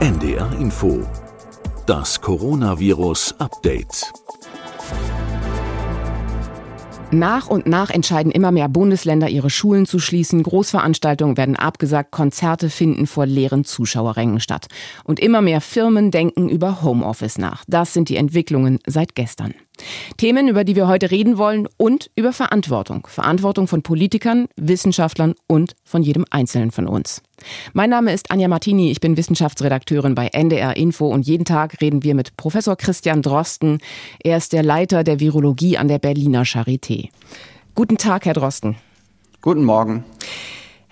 NDR Info. Das Coronavirus Update. Nach und nach entscheiden immer mehr Bundesländer, ihre Schulen zu schließen. Großveranstaltungen werden abgesagt, Konzerte finden vor leeren Zuschauerrängen statt. Und immer mehr Firmen denken über Homeoffice nach. Das sind die Entwicklungen seit gestern. Themen, über die wir heute reden wollen und über Verantwortung. Verantwortung von Politikern, Wissenschaftlern und von jedem Einzelnen von uns. Mein Name ist Anja Martini, ich bin Wissenschaftsredakteurin bei NDR Info und jeden Tag reden wir mit Professor Christian Drosten. Er ist der Leiter der Virologie an der Berliner Charité. Guten Tag, Herr Drosten. Guten Morgen.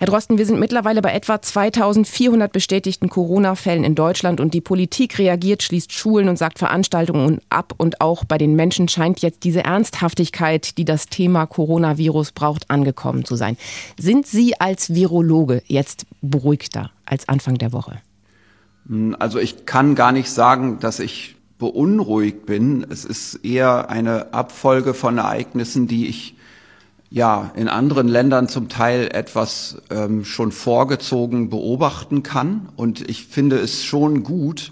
Herr Drosten, wir sind mittlerweile bei etwa 2400 bestätigten Corona-Fällen in Deutschland und die Politik reagiert, schließt Schulen und sagt Veranstaltungen ab und auch bei den Menschen scheint jetzt diese Ernsthaftigkeit, die das Thema Coronavirus braucht, angekommen zu sein. Sind Sie als Virologe jetzt beruhigter als Anfang der Woche? Also ich kann gar nicht sagen, dass ich beunruhigt bin. Es ist eher eine Abfolge von Ereignissen, die ich ja in anderen Ländern zum Teil etwas ähm, schon vorgezogen beobachten kann. Und ich finde es schon gut,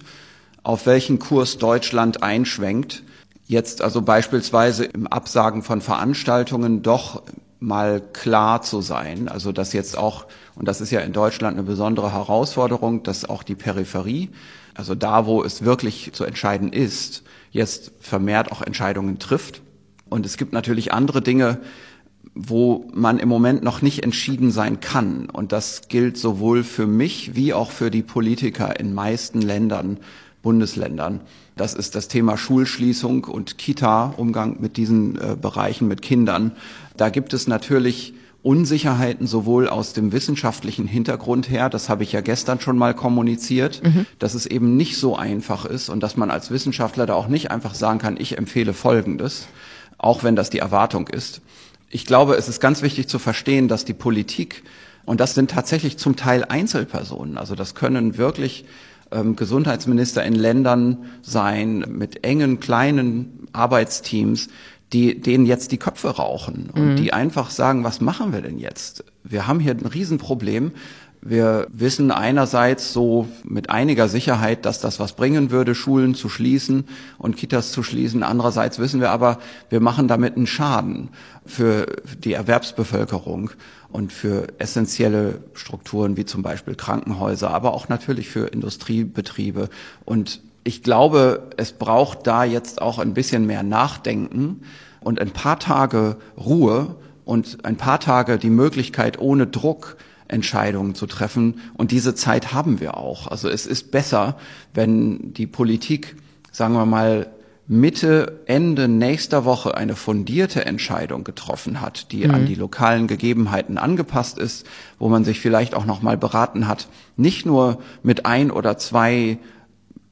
auf welchen Kurs Deutschland einschwenkt. Jetzt also beispielsweise im Absagen von Veranstaltungen doch mal klar zu sein. Also dass jetzt auch, und das ist ja in Deutschland eine besondere Herausforderung, dass auch die Peripherie, also da, wo es wirklich zu entscheiden ist, jetzt vermehrt auch Entscheidungen trifft. Und es gibt natürlich andere Dinge, wo man im Moment noch nicht entschieden sein kann. Und das gilt sowohl für mich wie auch für die Politiker in meisten Ländern, Bundesländern. Das ist das Thema Schulschließung und Kita, Umgang mit diesen äh, Bereichen mit Kindern. Da gibt es natürlich Unsicherheiten sowohl aus dem wissenschaftlichen Hintergrund her, das habe ich ja gestern schon mal kommuniziert, mhm. dass es eben nicht so einfach ist und dass man als Wissenschaftler da auch nicht einfach sagen kann, ich empfehle Folgendes, auch wenn das die Erwartung ist. Ich glaube, es ist ganz wichtig zu verstehen, dass die Politik, und das sind tatsächlich zum Teil Einzelpersonen, also das können wirklich ähm, Gesundheitsminister in Ländern sein mit engen, kleinen Arbeitsteams, die denen jetzt die Köpfe rauchen und mhm. die einfach sagen, was machen wir denn jetzt? Wir haben hier ein Riesenproblem. Wir wissen einerseits so mit einiger Sicherheit, dass das was bringen würde, Schulen zu schließen und Kitas zu schließen. Andererseits wissen wir aber, wir machen damit einen Schaden für die Erwerbsbevölkerung und für essentielle Strukturen wie zum Beispiel Krankenhäuser, aber auch natürlich für Industriebetriebe. Und ich glaube, es braucht da jetzt auch ein bisschen mehr Nachdenken und ein paar Tage Ruhe und ein paar Tage die Möglichkeit ohne Druck Entscheidungen zu treffen. Und diese Zeit haben wir auch. Also es ist besser, wenn die Politik, sagen wir mal, Mitte, Ende nächster Woche eine fundierte Entscheidung getroffen hat, die mhm. an die lokalen Gegebenheiten angepasst ist, wo man sich vielleicht auch noch mal beraten hat, nicht nur mit ein oder zwei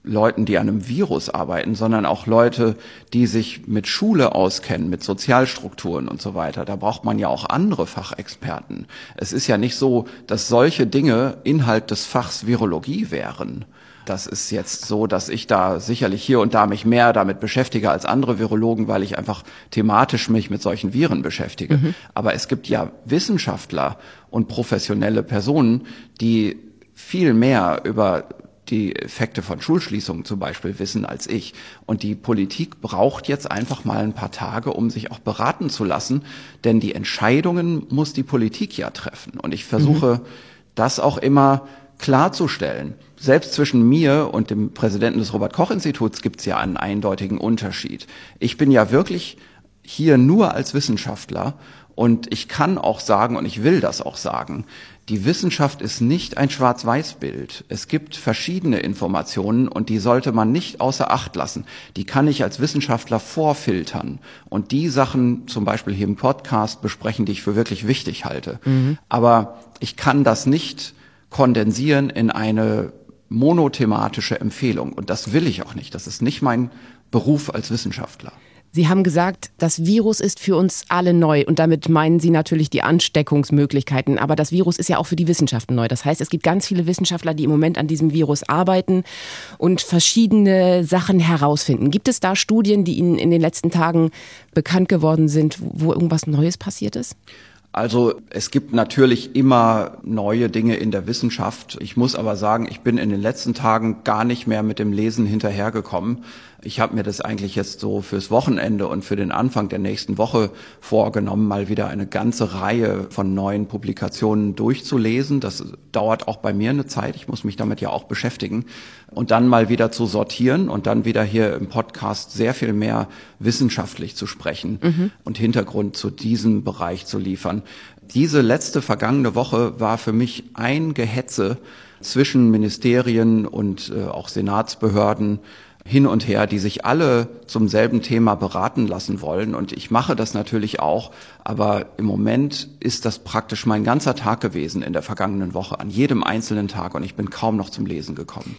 Leuten, die an einem Virus arbeiten, sondern auch Leute, die sich mit Schule auskennen, mit Sozialstrukturen und so weiter. Da braucht man ja auch andere Fachexperten. Es ist ja nicht so, dass solche Dinge Inhalt des Fachs Virologie wären. Das ist jetzt so, dass ich da sicherlich hier und da mich mehr damit beschäftige als andere Virologen, weil ich einfach thematisch mich mit solchen Viren beschäftige. Mhm. Aber es gibt ja Wissenschaftler und professionelle Personen, die viel mehr über die Effekte von Schulschließungen zum Beispiel wissen als ich. Und die Politik braucht jetzt einfach mal ein paar Tage, um sich auch beraten zu lassen, denn die Entscheidungen muss die Politik ja treffen. Und ich versuche mhm. das auch immer klarzustellen. Selbst zwischen mir und dem Präsidenten des Robert Koch Instituts gibt es ja einen eindeutigen Unterschied. Ich bin ja wirklich hier nur als Wissenschaftler und ich kann auch sagen, und ich will das auch sagen, die Wissenschaft ist nicht ein Schwarz-Weiß-Bild. Es gibt verschiedene Informationen und die sollte man nicht außer Acht lassen. Die kann ich als Wissenschaftler vorfiltern und die Sachen zum Beispiel hier im Podcast besprechen, die ich für wirklich wichtig halte. Mhm. Aber ich kann das nicht kondensieren in eine monothematische Empfehlung und das will ich auch nicht. Das ist nicht mein Beruf als Wissenschaftler. Sie haben gesagt, das Virus ist für uns alle neu und damit meinen Sie natürlich die Ansteckungsmöglichkeiten. Aber das Virus ist ja auch für die Wissenschaften neu. Das heißt, es gibt ganz viele Wissenschaftler, die im Moment an diesem Virus arbeiten und verschiedene Sachen herausfinden. Gibt es da Studien, die Ihnen in den letzten Tagen bekannt geworden sind, wo irgendwas Neues passiert ist? Also es gibt natürlich immer neue Dinge in der Wissenschaft. Ich muss aber sagen, ich bin in den letzten Tagen gar nicht mehr mit dem Lesen hinterhergekommen. Ich habe mir das eigentlich jetzt so fürs Wochenende und für den Anfang der nächsten Woche vorgenommen, mal wieder eine ganze Reihe von neuen Publikationen durchzulesen. Das dauert auch bei mir eine Zeit. Ich muss mich damit ja auch beschäftigen. Und dann mal wieder zu sortieren und dann wieder hier im Podcast sehr viel mehr wissenschaftlich zu sprechen mhm. und Hintergrund zu diesem Bereich zu liefern. Diese letzte vergangene Woche war für mich ein Gehetze zwischen Ministerien und äh, auch Senatsbehörden hin und her, die sich alle zum selben Thema beraten lassen wollen. Und ich mache das natürlich auch, aber im Moment ist das praktisch mein ganzer Tag gewesen in der vergangenen Woche, an jedem einzelnen Tag. Und ich bin kaum noch zum Lesen gekommen.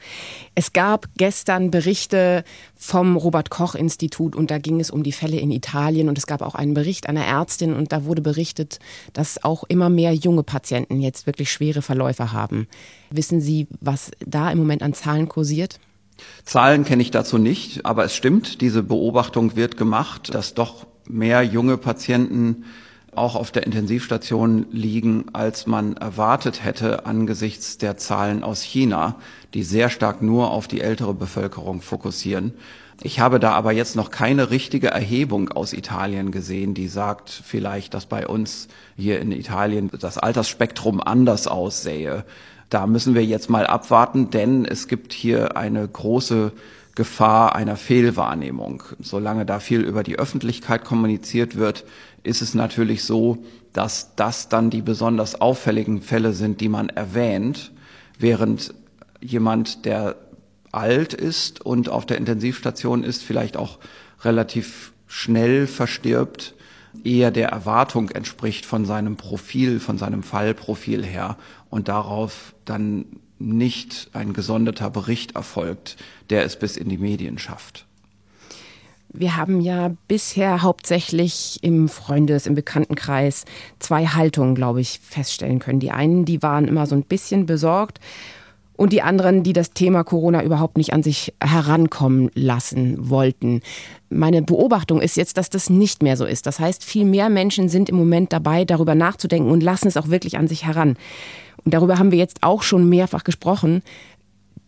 Es gab gestern Berichte vom Robert Koch Institut und da ging es um die Fälle in Italien und es gab auch einen Bericht einer Ärztin und da wurde berichtet, dass auch immer mehr junge Patienten jetzt wirklich schwere Verläufe haben. Wissen Sie, was da im Moment an Zahlen kursiert? Zahlen kenne ich dazu nicht, aber es stimmt, diese Beobachtung wird gemacht, dass doch mehr junge Patienten auch auf der Intensivstation liegen, als man erwartet hätte angesichts der Zahlen aus China, die sehr stark nur auf die ältere Bevölkerung fokussieren. Ich habe da aber jetzt noch keine richtige Erhebung aus Italien gesehen, die sagt vielleicht, dass bei uns hier in Italien das Altersspektrum anders aussähe. Da müssen wir jetzt mal abwarten, denn es gibt hier eine große Gefahr einer Fehlwahrnehmung. Solange da viel über die Öffentlichkeit kommuniziert wird, ist es natürlich so, dass das dann die besonders auffälligen Fälle sind, die man erwähnt, während jemand, der alt ist und auf der Intensivstation ist, vielleicht auch relativ schnell verstirbt, eher der Erwartung entspricht von seinem Profil, von seinem Fallprofil her und darauf dann nicht ein gesonderter Bericht erfolgt, der es bis in die Medien schafft. Wir haben ja bisher hauptsächlich im Freundes-, im Bekanntenkreis zwei Haltungen, glaube ich, feststellen können. Die einen, die waren immer so ein bisschen besorgt und die anderen, die das Thema Corona überhaupt nicht an sich herankommen lassen wollten. Meine Beobachtung ist jetzt, dass das nicht mehr so ist. Das heißt, viel mehr Menschen sind im Moment dabei, darüber nachzudenken und lassen es auch wirklich an sich heran. Und darüber haben wir jetzt auch schon mehrfach gesprochen.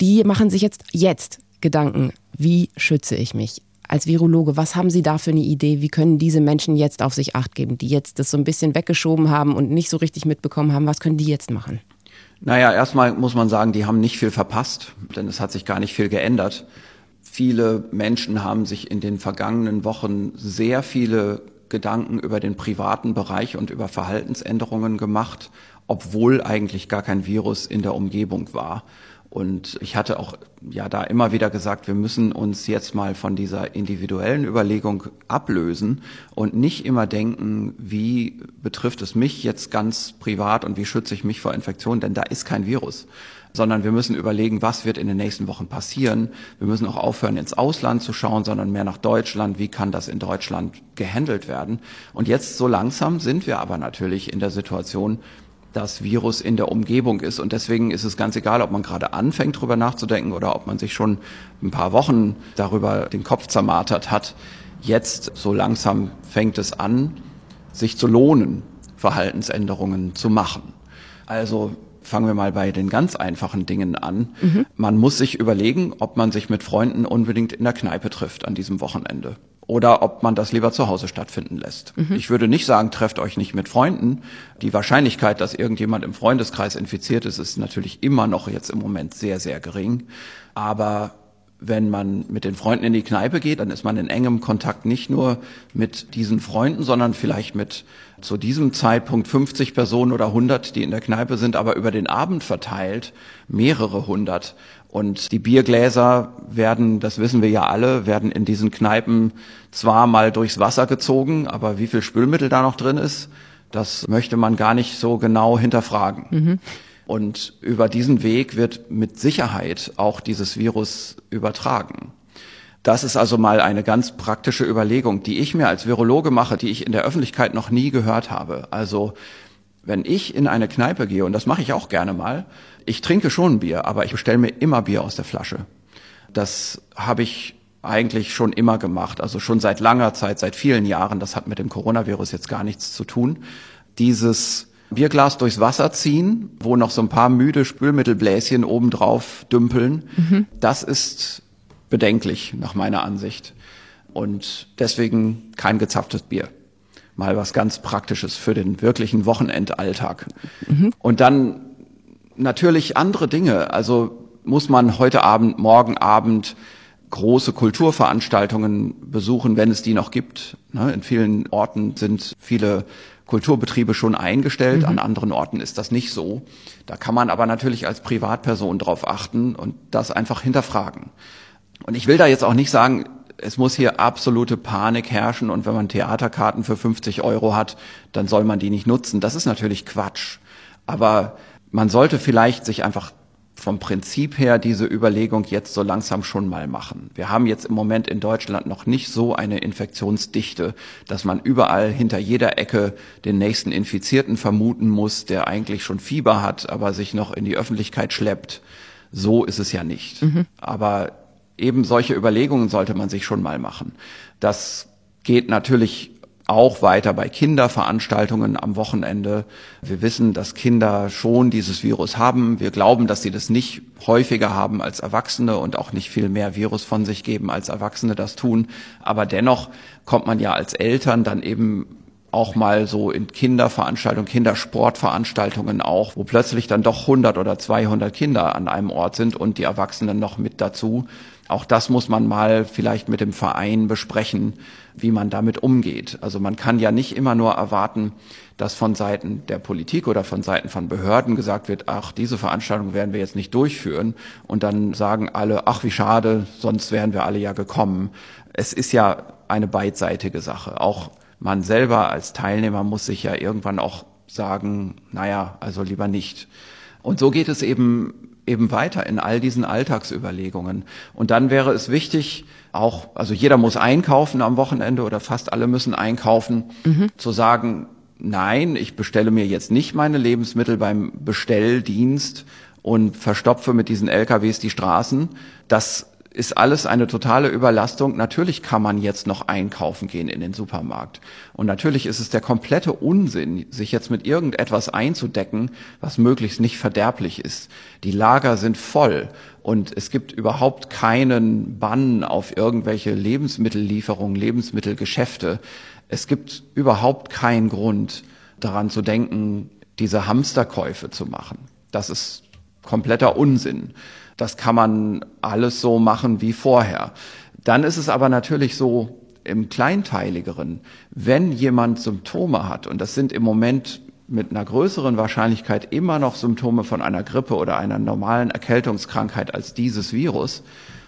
Die machen sich jetzt, jetzt Gedanken, wie schütze ich mich? Als Virologe, was haben Sie da für eine Idee? Wie können diese Menschen jetzt auf sich acht geben, die jetzt das so ein bisschen weggeschoben haben und nicht so richtig mitbekommen haben? Was können die jetzt machen? Naja, erstmal muss man sagen, die haben nicht viel verpasst, denn es hat sich gar nicht viel geändert. Viele Menschen haben sich in den vergangenen Wochen sehr viele Gedanken über den privaten Bereich und über Verhaltensänderungen gemacht, obwohl eigentlich gar kein Virus in der Umgebung war. Und ich hatte auch ja da immer wieder gesagt, wir müssen uns jetzt mal von dieser individuellen Überlegung ablösen und nicht immer denken, wie betrifft es mich jetzt ganz privat und wie schütze ich mich vor Infektionen, denn da ist kein Virus sondern wir müssen überlegen, was wird in den nächsten Wochen passieren. Wir müssen auch aufhören, ins Ausland zu schauen, sondern mehr nach Deutschland. Wie kann das in Deutschland gehandelt werden? Und jetzt so langsam sind wir aber natürlich in der Situation, das Virus in der Umgebung ist. Und deswegen ist es ganz egal, ob man gerade anfängt, darüber nachzudenken oder ob man sich schon ein paar Wochen darüber den Kopf zermartert hat. Jetzt so langsam fängt es an, sich zu lohnen, Verhaltensänderungen zu machen. Also fangen wir mal bei den ganz einfachen Dingen an. Mhm. Man muss sich überlegen, ob man sich mit Freunden unbedingt in der Kneipe trifft an diesem Wochenende oder ob man das lieber zu Hause stattfinden lässt. Mhm. Ich würde nicht sagen, trefft euch nicht mit Freunden. Die Wahrscheinlichkeit, dass irgendjemand im Freundeskreis infiziert ist, ist natürlich immer noch jetzt im Moment sehr, sehr gering. Aber wenn man mit den Freunden in die Kneipe geht, dann ist man in engem Kontakt nicht nur mit diesen Freunden, sondern vielleicht mit zu diesem Zeitpunkt 50 Personen oder 100, die in der Kneipe sind, aber über den Abend verteilt mehrere hundert. Und die Biergläser werden, das wissen wir ja alle, werden in diesen Kneipen zwar mal durchs Wasser gezogen, aber wie viel Spülmittel da noch drin ist, das möchte man gar nicht so genau hinterfragen. Mhm. Und über diesen Weg wird mit Sicherheit auch dieses Virus übertragen. Das ist also mal eine ganz praktische Überlegung, die ich mir als Virologe mache, die ich in der Öffentlichkeit noch nie gehört habe. Also wenn ich in eine Kneipe gehe, und das mache ich auch gerne mal, ich trinke schon Bier, aber ich bestelle mir immer Bier aus der Flasche. Das habe ich eigentlich schon immer gemacht, also schon seit langer Zeit, seit vielen Jahren. Das hat mit dem Coronavirus jetzt gar nichts zu tun. dieses Bierglas durchs Wasser ziehen, wo noch so ein paar müde Spülmittelbläschen obendrauf dümpeln, mhm. das ist bedenklich nach meiner Ansicht. Und deswegen kein gezapftes Bier. Mal was ganz Praktisches für den wirklichen Wochenendalltag. Mhm. Und dann natürlich andere Dinge. Also muss man heute Abend, morgen Abend große Kulturveranstaltungen besuchen, wenn es die noch gibt. Ne, in vielen Orten sind viele Kulturbetriebe schon eingestellt, mhm. an anderen Orten ist das nicht so. Da kann man aber natürlich als Privatperson drauf achten und das einfach hinterfragen. Und ich will da jetzt auch nicht sagen, es muss hier absolute Panik herrschen und wenn man Theaterkarten für 50 Euro hat, dann soll man die nicht nutzen. Das ist natürlich Quatsch. Aber man sollte vielleicht sich einfach vom Prinzip her diese Überlegung jetzt so langsam schon mal machen. Wir haben jetzt im Moment in Deutschland noch nicht so eine Infektionsdichte, dass man überall hinter jeder Ecke den nächsten Infizierten vermuten muss, der eigentlich schon Fieber hat, aber sich noch in die Öffentlichkeit schleppt. So ist es ja nicht. Mhm. Aber eben solche Überlegungen sollte man sich schon mal machen. Das geht natürlich auch weiter bei Kinderveranstaltungen am Wochenende. Wir wissen, dass Kinder schon dieses Virus haben. Wir glauben, dass sie das nicht häufiger haben als Erwachsene und auch nicht viel mehr Virus von sich geben, als Erwachsene das tun. Aber dennoch kommt man ja als Eltern dann eben auch mal so in Kinderveranstaltungen, Kindersportveranstaltungen auch, wo plötzlich dann doch 100 oder 200 Kinder an einem Ort sind und die Erwachsenen noch mit dazu. Auch das muss man mal vielleicht mit dem Verein besprechen, wie man damit umgeht. Also man kann ja nicht immer nur erwarten, dass von Seiten der Politik oder von Seiten von Behörden gesagt wird, ach, diese Veranstaltung werden wir jetzt nicht durchführen. Und dann sagen alle, ach, wie schade, sonst wären wir alle ja gekommen. Es ist ja eine beidseitige Sache. Auch man selber als Teilnehmer muss sich ja irgendwann auch sagen, naja, also lieber nicht. Und so geht es eben eben weiter in all diesen Alltagsüberlegungen. Und dann wäre es wichtig, auch, also jeder muss einkaufen am Wochenende oder fast alle müssen einkaufen, mhm. zu sagen, nein, ich bestelle mir jetzt nicht meine Lebensmittel beim Bestelldienst und verstopfe mit diesen LKWs die Straßen. Das ist alles eine totale Überlastung. Natürlich kann man jetzt noch einkaufen gehen in den Supermarkt. Und natürlich ist es der komplette Unsinn, sich jetzt mit irgendetwas einzudecken, was möglichst nicht verderblich ist. Die Lager sind voll und es gibt überhaupt keinen Bann auf irgendwelche Lebensmittellieferungen, Lebensmittelgeschäfte. Es gibt überhaupt keinen Grund daran zu denken, diese Hamsterkäufe zu machen. Das ist kompletter Unsinn. Das kann man alles so machen wie vorher. Dann ist es aber natürlich so im Kleinteiligeren, wenn jemand Symptome hat, und das sind im Moment mit einer größeren Wahrscheinlichkeit immer noch Symptome von einer Grippe oder einer normalen Erkältungskrankheit als dieses Virus.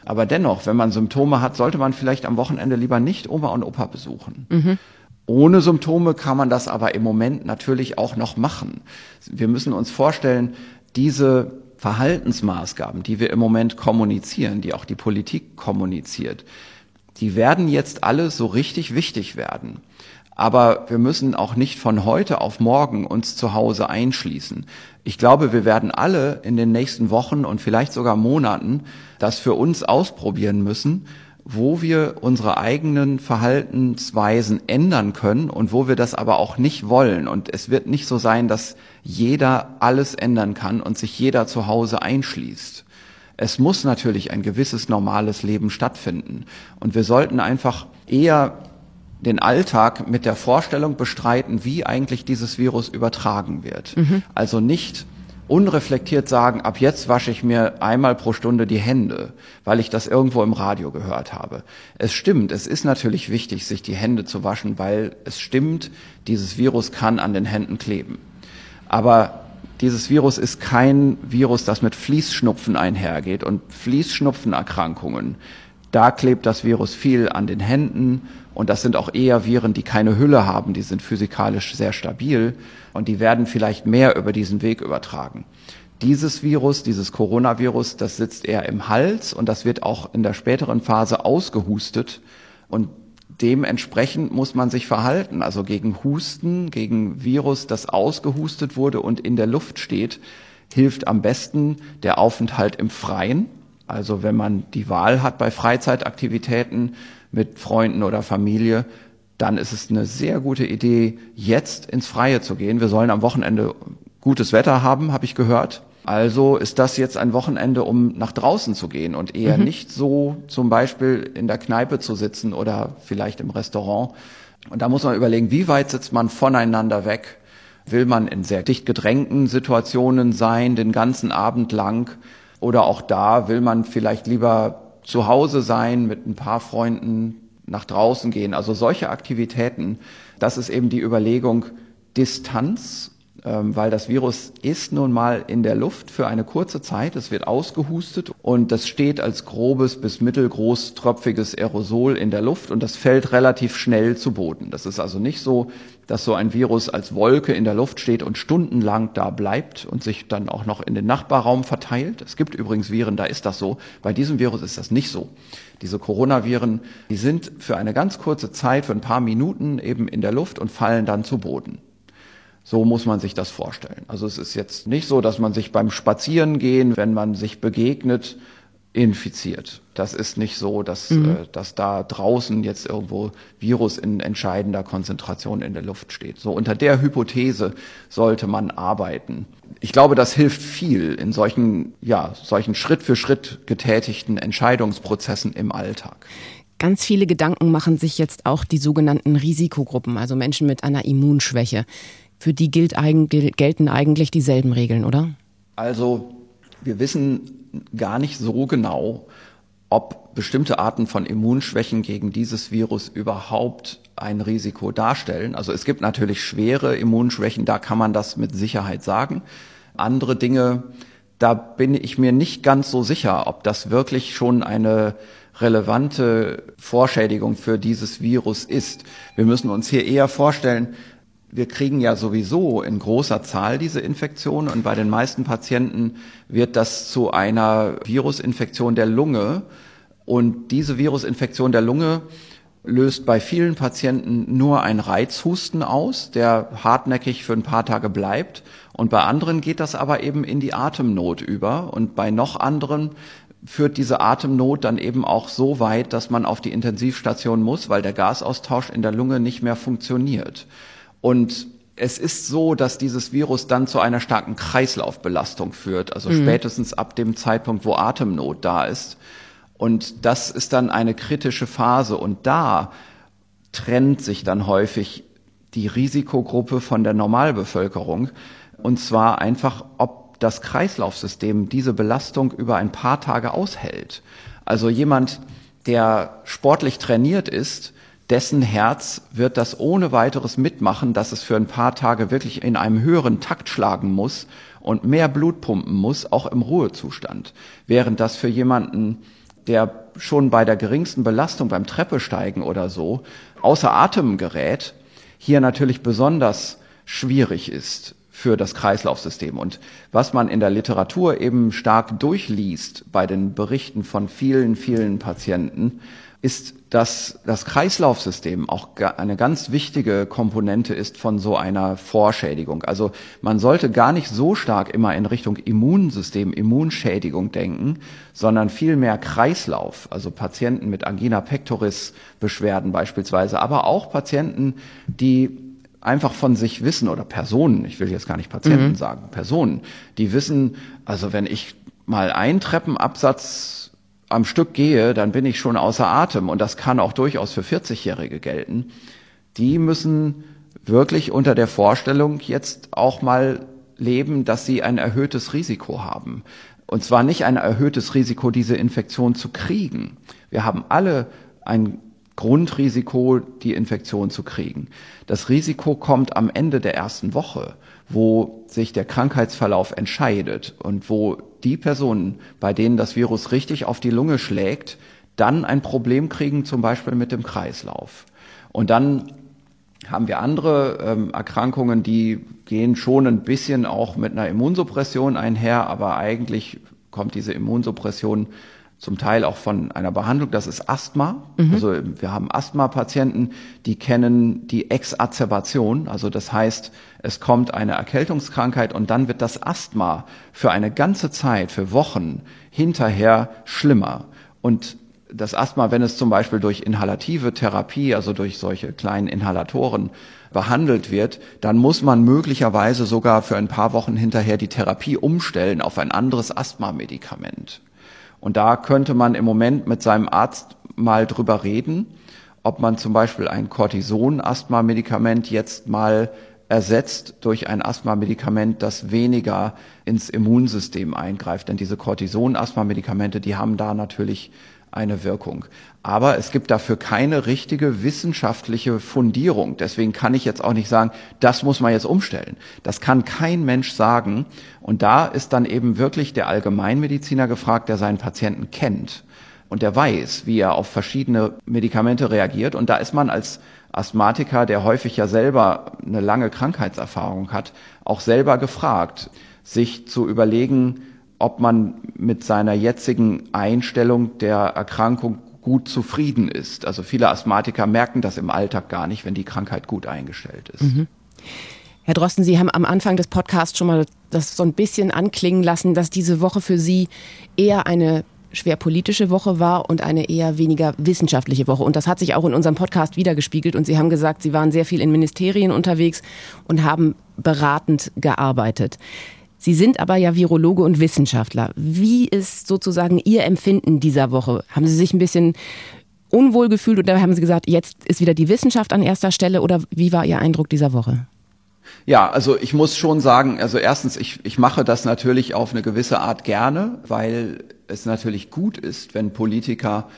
Aber dennoch, wenn man Symptome hat, sollte man vielleicht am Wochenende lieber nicht Oma und Opa besuchen. Mhm. Ohne Symptome kann man das aber im Moment natürlich auch noch machen. Wir müssen uns vorstellen, diese Verhaltensmaßgaben, die wir im Moment kommunizieren, die auch die Politik kommuniziert, die werden jetzt alle so richtig wichtig werden. Aber wir müssen auch nicht von heute auf morgen uns zu Hause einschließen. Ich glaube, wir werden alle in den nächsten Wochen und vielleicht sogar Monaten das für uns ausprobieren müssen wo wir unsere eigenen Verhaltensweisen ändern können und wo wir das aber auch nicht wollen. Und es wird nicht so sein, dass jeder alles ändern kann und sich jeder zu Hause einschließt. Es muss natürlich ein gewisses normales Leben stattfinden. Und wir sollten einfach eher den Alltag mit der Vorstellung bestreiten, wie eigentlich dieses Virus übertragen wird. Mhm. Also nicht unreflektiert sagen, ab jetzt wasche ich mir einmal pro Stunde die Hände, weil ich das irgendwo im Radio gehört habe. Es stimmt, es ist natürlich wichtig, sich die Hände zu waschen, weil es stimmt, dieses Virus kann an den Händen kleben. Aber dieses Virus ist kein Virus, das mit Fließschnupfen einhergeht und Fließschnupfenerkrankungen. Da klebt das Virus viel an den Händen und das sind auch eher Viren, die keine Hülle haben, die sind physikalisch sehr stabil und die werden vielleicht mehr über diesen Weg übertragen. Dieses Virus, dieses Coronavirus, das sitzt eher im Hals und das wird auch in der späteren Phase ausgehustet und dementsprechend muss man sich verhalten. Also gegen Husten, gegen Virus, das ausgehustet wurde und in der Luft steht, hilft am besten der Aufenthalt im Freien. Also wenn man die Wahl hat bei Freizeitaktivitäten mit Freunden oder Familie, dann ist es eine sehr gute Idee, jetzt ins Freie zu gehen. Wir sollen am Wochenende gutes Wetter haben, habe ich gehört. Also ist das jetzt ein Wochenende, um nach draußen zu gehen und eher mhm. nicht so zum Beispiel in der Kneipe zu sitzen oder vielleicht im Restaurant. Und da muss man überlegen, wie weit sitzt man voneinander weg? Will man in sehr dicht gedrängten Situationen sein, den ganzen Abend lang? Oder auch da will man vielleicht lieber zu Hause sein, mit ein paar Freunden nach draußen gehen. Also solche Aktivitäten, das ist eben die Überlegung Distanz weil das Virus ist nun mal in der Luft für eine kurze Zeit. Es wird ausgehustet und das steht als grobes bis mittelgroß tröpfiges Aerosol in der Luft und das fällt relativ schnell zu Boden. Das ist also nicht so, dass so ein Virus als Wolke in der Luft steht und stundenlang da bleibt und sich dann auch noch in den Nachbarraum verteilt. Es gibt übrigens Viren, da ist das so. Bei diesem Virus ist das nicht so. Diese Coronaviren, die sind für eine ganz kurze Zeit, für ein paar Minuten eben in der Luft und fallen dann zu Boden. So muss man sich das vorstellen. Also es ist jetzt nicht so, dass man sich beim Spazierengehen, wenn man sich begegnet, infiziert. Das ist nicht so, dass, mhm. äh, dass da draußen jetzt irgendwo Virus in entscheidender Konzentration in der Luft steht. So unter der Hypothese sollte man arbeiten. Ich glaube, das hilft viel in solchen, ja, solchen Schritt für Schritt getätigten Entscheidungsprozessen im Alltag. Ganz viele Gedanken machen sich jetzt auch die sogenannten Risikogruppen, also Menschen mit einer Immunschwäche für die gilt eigentlich, gelten eigentlich dieselben Regeln, oder? Also wir wissen gar nicht so genau, ob bestimmte Arten von Immunschwächen gegen dieses Virus überhaupt ein Risiko darstellen. Also es gibt natürlich schwere Immunschwächen, da kann man das mit Sicherheit sagen. Andere Dinge, da bin ich mir nicht ganz so sicher, ob das wirklich schon eine relevante Vorschädigung für dieses Virus ist. Wir müssen uns hier eher vorstellen, wir kriegen ja sowieso in großer Zahl diese Infektion und bei den meisten Patienten wird das zu einer Virusinfektion der Lunge. Und diese Virusinfektion der Lunge löst bei vielen Patienten nur ein Reizhusten aus, der hartnäckig für ein paar Tage bleibt. Und bei anderen geht das aber eben in die Atemnot über. Und bei noch anderen führt diese Atemnot dann eben auch so weit, dass man auf die Intensivstation muss, weil der Gasaustausch in der Lunge nicht mehr funktioniert. Und es ist so, dass dieses Virus dann zu einer starken Kreislaufbelastung führt, also mhm. spätestens ab dem Zeitpunkt, wo Atemnot da ist. Und das ist dann eine kritische Phase. Und da trennt sich dann häufig die Risikogruppe von der Normalbevölkerung. Und zwar einfach, ob das Kreislaufsystem diese Belastung über ein paar Tage aushält. Also jemand, der sportlich trainiert ist, dessen Herz wird das ohne weiteres mitmachen, dass es für ein paar Tage wirklich in einem höheren Takt schlagen muss und mehr Blut pumpen muss, auch im Ruhezustand. Während das für jemanden, der schon bei der geringsten Belastung beim Treppesteigen oder so außer Atem gerät, hier natürlich besonders schwierig ist für das Kreislaufsystem. Und was man in der Literatur eben stark durchliest bei den Berichten von vielen, vielen Patienten, ist, dass das Kreislaufsystem auch eine ganz wichtige Komponente ist von so einer Vorschädigung. Also man sollte gar nicht so stark immer in Richtung Immunsystem, Immunschädigung denken, sondern viel mehr Kreislauf. Also Patienten mit Angina pectoris Beschwerden beispielsweise, aber auch Patienten, die einfach von sich wissen oder Personen, ich will jetzt gar nicht Patienten mhm. sagen, Personen, die wissen, also wenn ich mal einen Treppenabsatz am Stück gehe, dann bin ich schon außer Atem. Und das kann auch durchaus für 40-Jährige gelten. Die müssen wirklich unter der Vorstellung jetzt auch mal leben, dass sie ein erhöhtes Risiko haben. Und zwar nicht ein erhöhtes Risiko, diese Infektion zu kriegen. Wir haben alle ein Grundrisiko, die Infektion zu kriegen. Das Risiko kommt am Ende der ersten Woche, wo sich der Krankheitsverlauf entscheidet und wo die Personen, bei denen das Virus richtig auf die Lunge schlägt, dann ein Problem kriegen, zum Beispiel mit dem Kreislauf. Und dann haben wir andere ähm, Erkrankungen, die gehen schon ein bisschen auch mit einer Immunsuppression einher, aber eigentlich kommt diese Immunsuppression zum Teil auch von einer Behandlung, das ist Asthma. Mhm. Also wir haben Asthma-Patienten, die kennen die Exacerbation, also das heißt, es kommt eine Erkältungskrankheit und dann wird das Asthma für eine ganze Zeit, für Wochen hinterher schlimmer. Und das Asthma, wenn es zum Beispiel durch inhalative Therapie, also durch solche kleinen Inhalatoren behandelt wird, dann muss man möglicherweise sogar für ein paar Wochen hinterher die Therapie umstellen auf ein anderes Asthma-Medikament. Und da könnte man im Moment mit seinem Arzt mal drüber reden, ob man zum Beispiel ein Cortison-Asthma-Medikament jetzt mal ersetzt durch ein Asthma-Medikament, das weniger ins Immunsystem eingreift. Denn diese Cortison-Asthma-Medikamente, die haben da natürlich eine Wirkung. Aber es gibt dafür keine richtige wissenschaftliche Fundierung. Deswegen kann ich jetzt auch nicht sagen, das muss man jetzt umstellen. Das kann kein Mensch sagen. Und da ist dann eben wirklich der Allgemeinmediziner gefragt, der seinen Patienten kennt und der weiß, wie er auf verschiedene Medikamente reagiert. Und da ist man als Asthmatiker, der häufig ja selber eine lange Krankheitserfahrung hat, auch selber gefragt, sich zu überlegen, ob man mit seiner jetzigen Einstellung der Erkrankung gut zufrieden ist. Also viele Asthmatiker merken das im Alltag gar nicht, wenn die Krankheit gut eingestellt ist. Mhm. Herr Drosten, Sie haben am Anfang des Podcasts schon mal das so ein bisschen anklingen lassen, dass diese Woche für Sie eher eine schwer politische Woche war und eine eher weniger wissenschaftliche Woche. Und das hat sich auch in unserem Podcast wiedergespiegelt. Und Sie haben gesagt, Sie waren sehr viel in Ministerien unterwegs und haben beratend gearbeitet. Sie sind aber ja Virologe und Wissenschaftler. Wie ist sozusagen Ihr Empfinden dieser Woche? Haben Sie sich ein bisschen unwohl gefühlt oder haben Sie gesagt, jetzt ist wieder die Wissenschaft an erster Stelle oder wie war Ihr Eindruck dieser Woche? Ja, also ich muss schon sagen, also erstens, ich, ich mache das natürlich auf eine gewisse Art gerne, weil es natürlich gut ist, wenn Politiker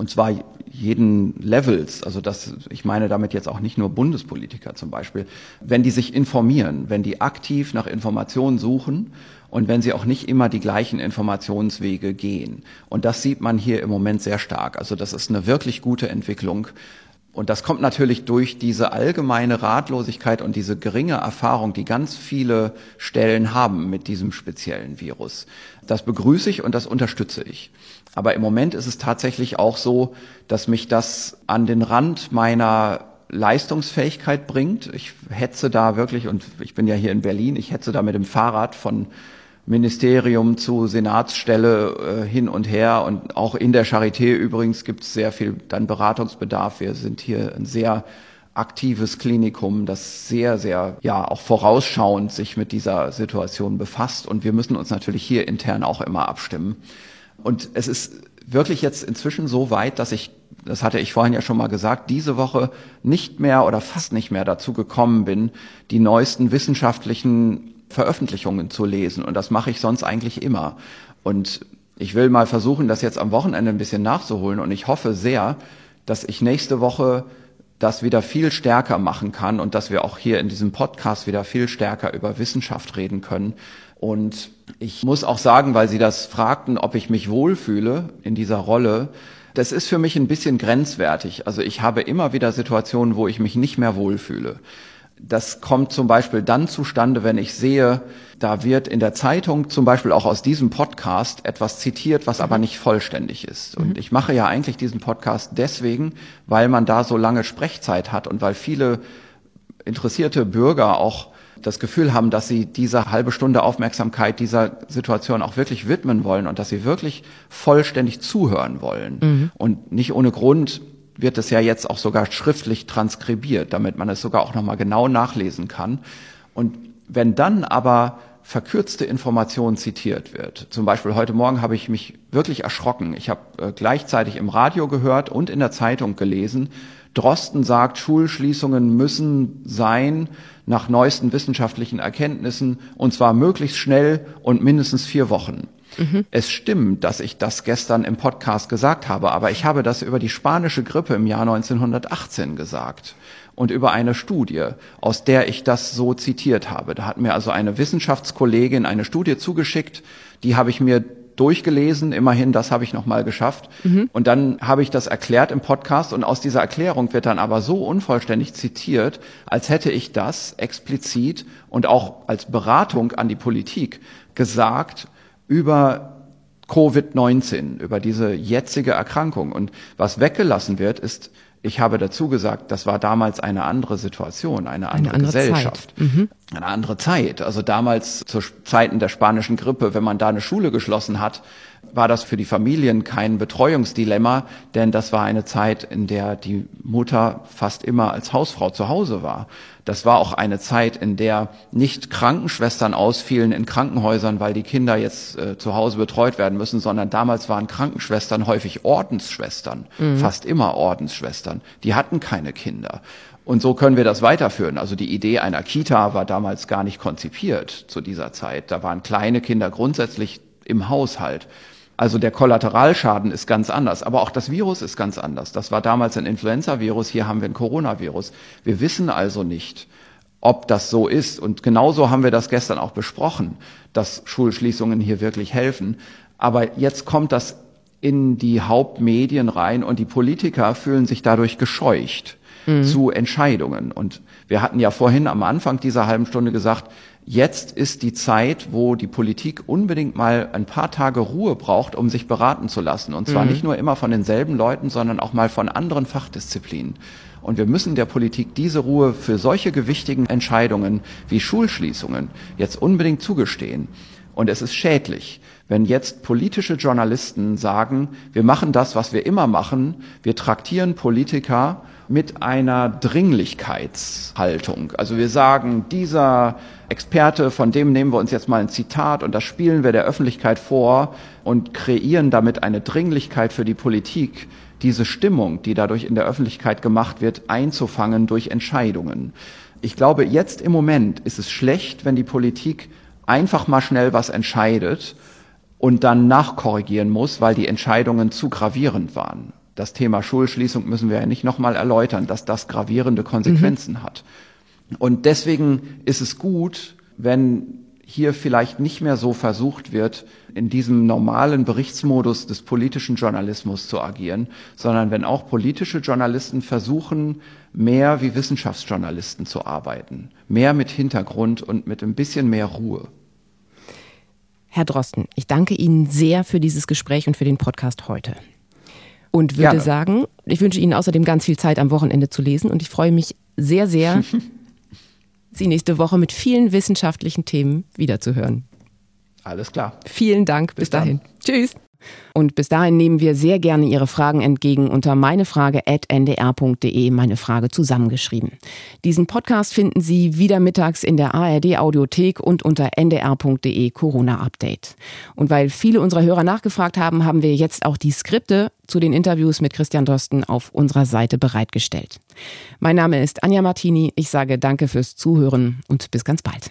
und zwar jeden Levels, also das, ich meine damit jetzt auch nicht nur Bundespolitiker zum Beispiel, wenn die sich informieren, wenn die aktiv nach Informationen suchen und wenn sie auch nicht immer die gleichen Informationswege gehen. Und das sieht man hier im Moment sehr stark. Also das ist eine wirklich gute Entwicklung. Und das kommt natürlich durch diese allgemeine Ratlosigkeit und diese geringe Erfahrung, die ganz viele Stellen haben mit diesem speziellen Virus. Das begrüße ich und das unterstütze ich. Aber im Moment ist es tatsächlich auch so, dass mich das an den Rand meiner Leistungsfähigkeit bringt. Ich hetze da wirklich, und ich bin ja hier in Berlin, ich hetze da mit dem Fahrrad von Ministerium zu Senatsstelle äh, hin und her und auch in der Charité übrigens gibt es sehr viel dann Beratungsbedarf. Wir sind hier ein sehr aktives Klinikum, das sehr, sehr, ja, auch vorausschauend sich mit dieser Situation befasst. Und wir müssen uns natürlich hier intern auch immer abstimmen. Und es ist wirklich jetzt inzwischen so weit, dass ich, das hatte ich vorhin ja schon mal gesagt, diese Woche nicht mehr oder fast nicht mehr dazu gekommen bin, die neuesten wissenschaftlichen Veröffentlichungen zu lesen. Und das mache ich sonst eigentlich immer. Und ich will mal versuchen, das jetzt am Wochenende ein bisschen nachzuholen. Und ich hoffe sehr, dass ich nächste Woche das wieder viel stärker machen kann und dass wir auch hier in diesem Podcast wieder viel stärker über Wissenschaft reden können. Und ich muss auch sagen, weil Sie das fragten, ob ich mich wohlfühle in dieser Rolle, das ist für mich ein bisschen grenzwertig. Also ich habe immer wieder Situationen, wo ich mich nicht mehr wohlfühle. Das kommt zum Beispiel dann zustande, wenn ich sehe, da wird in der Zeitung zum Beispiel auch aus diesem Podcast etwas zitiert, was aber nicht vollständig ist. Und mhm. ich mache ja eigentlich diesen Podcast deswegen, weil man da so lange Sprechzeit hat und weil viele interessierte Bürger auch das Gefühl haben, dass sie diese halbe Stunde Aufmerksamkeit dieser Situation auch wirklich widmen wollen und dass sie wirklich vollständig zuhören wollen mhm. und nicht ohne Grund wird es ja jetzt auch sogar schriftlich transkribiert, damit man es sogar auch nochmal genau nachlesen kann. Und wenn dann aber verkürzte Information zitiert wird. Zum Beispiel heute Morgen habe ich mich wirklich erschrocken. Ich habe äh, gleichzeitig im Radio gehört und in der Zeitung gelesen, Drosten sagt, Schulschließungen müssen sein nach neuesten wissenschaftlichen Erkenntnissen und zwar möglichst schnell und mindestens vier Wochen. Mhm. Es stimmt, dass ich das gestern im Podcast gesagt habe, aber ich habe das über die spanische Grippe im Jahr 1918 gesagt und über eine Studie, aus der ich das so zitiert habe. Da hat mir also eine Wissenschaftskollegin eine Studie zugeschickt, die habe ich mir durchgelesen, immerhin, das habe ich noch mal geschafft. Mhm. Und dann habe ich das erklärt im Podcast und aus dieser Erklärung wird dann aber so unvollständig zitiert, als hätte ich das explizit und auch als Beratung an die Politik gesagt über Covid-19, über diese jetzige Erkrankung. Und was weggelassen wird, ist, ich habe dazu gesagt, das war damals eine andere Situation, eine andere, eine andere Gesellschaft. Mhm. eine andere Zeit. Also damals zu Zeiten der spanischen Grippe, wenn man da eine Schule geschlossen hat, war das für die Familien kein Betreuungsdilemma, denn das war eine Zeit, in der die Mutter fast immer als Hausfrau zu Hause war. Das war auch eine Zeit, in der nicht Krankenschwestern ausfielen in Krankenhäusern, weil die Kinder jetzt äh, zu Hause betreut werden müssen, sondern damals waren Krankenschwestern häufig Ordensschwestern, mhm. fast immer Ordensschwestern. Die hatten keine Kinder. Und so können wir das weiterführen. Also die Idee einer Kita war damals gar nicht konzipiert zu dieser Zeit. Da waren kleine Kinder grundsätzlich im Haushalt. Also der Kollateralschaden ist ganz anders, aber auch das Virus ist ganz anders. Das war damals ein Influenza-Virus, hier haben wir ein Coronavirus. Wir wissen also nicht, ob das so ist. Und genauso haben wir das gestern auch besprochen, dass Schulschließungen hier wirklich helfen. Aber jetzt kommt das in die Hauptmedien rein und die Politiker fühlen sich dadurch gescheucht mhm. zu Entscheidungen. Und wir hatten ja vorhin am Anfang dieser halben Stunde gesagt, Jetzt ist die Zeit, wo die Politik unbedingt mal ein paar Tage Ruhe braucht, um sich beraten zu lassen. Und zwar mhm. nicht nur immer von denselben Leuten, sondern auch mal von anderen Fachdisziplinen. Und wir müssen der Politik diese Ruhe für solche gewichtigen Entscheidungen wie Schulschließungen jetzt unbedingt zugestehen. Und es ist schädlich, wenn jetzt politische Journalisten sagen, wir machen das, was wir immer machen, wir traktieren Politiker mit einer Dringlichkeitshaltung. Also wir sagen, dieser Experte, von dem nehmen wir uns jetzt mal ein Zitat und das spielen wir der Öffentlichkeit vor und kreieren damit eine Dringlichkeit für die Politik, diese Stimmung, die dadurch in der Öffentlichkeit gemacht wird, einzufangen durch Entscheidungen. Ich glaube, jetzt im Moment ist es schlecht, wenn die Politik einfach mal schnell was entscheidet und dann nachkorrigieren muss, weil die Entscheidungen zu gravierend waren das Thema Schulschließung müssen wir ja nicht nochmal erläutern, dass das gravierende Konsequenzen mhm. hat. Und deswegen ist es gut, wenn hier vielleicht nicht mehr so versucht wird, in diesem normalen Berichtsmodus des politischen Journalismus zu agieren, sondern wenn auch politische Journalisten versuchen, mehr wie Wissenschaftsjournalisten zu arbeiten, mehr mit Hintergrund und mit ein bisschen mehr Ruhe. Herr Drosten, ich danke Ihnen sehr für dieses Gespräch und für den Podcast heute und würde Gerne. sagen, ich wünsche Ihnen außerdem ganz viel Zeit am Wochenende zu lesen und ich freue mich sehr, sehr, Sie nächste Woche mit vielen wissenschaftlichen Themen wiederzuhören. Alles klar. Vielen Dank. Bis, bis dahin. Tschüss. Und bis dahin nehmen wir sehr gerne Ihre Fragen entgegen unter meinefrage.ndr.de, meine Frage zusammengeschrieben. Diesen Podcast finden Sie wieder mittags in der ARD Audiothek und unter ndr.de Corona Update. Und weil viele unserer Hörer nachgefragt haben, haben wir jetzt auch die Skripte zu den Interviews mit Christian Drosten auf unserer Seite bereitgestellt. Mein Name ist Anja Martini. Ich sage danke fürs Zuhören und bis ganz bald.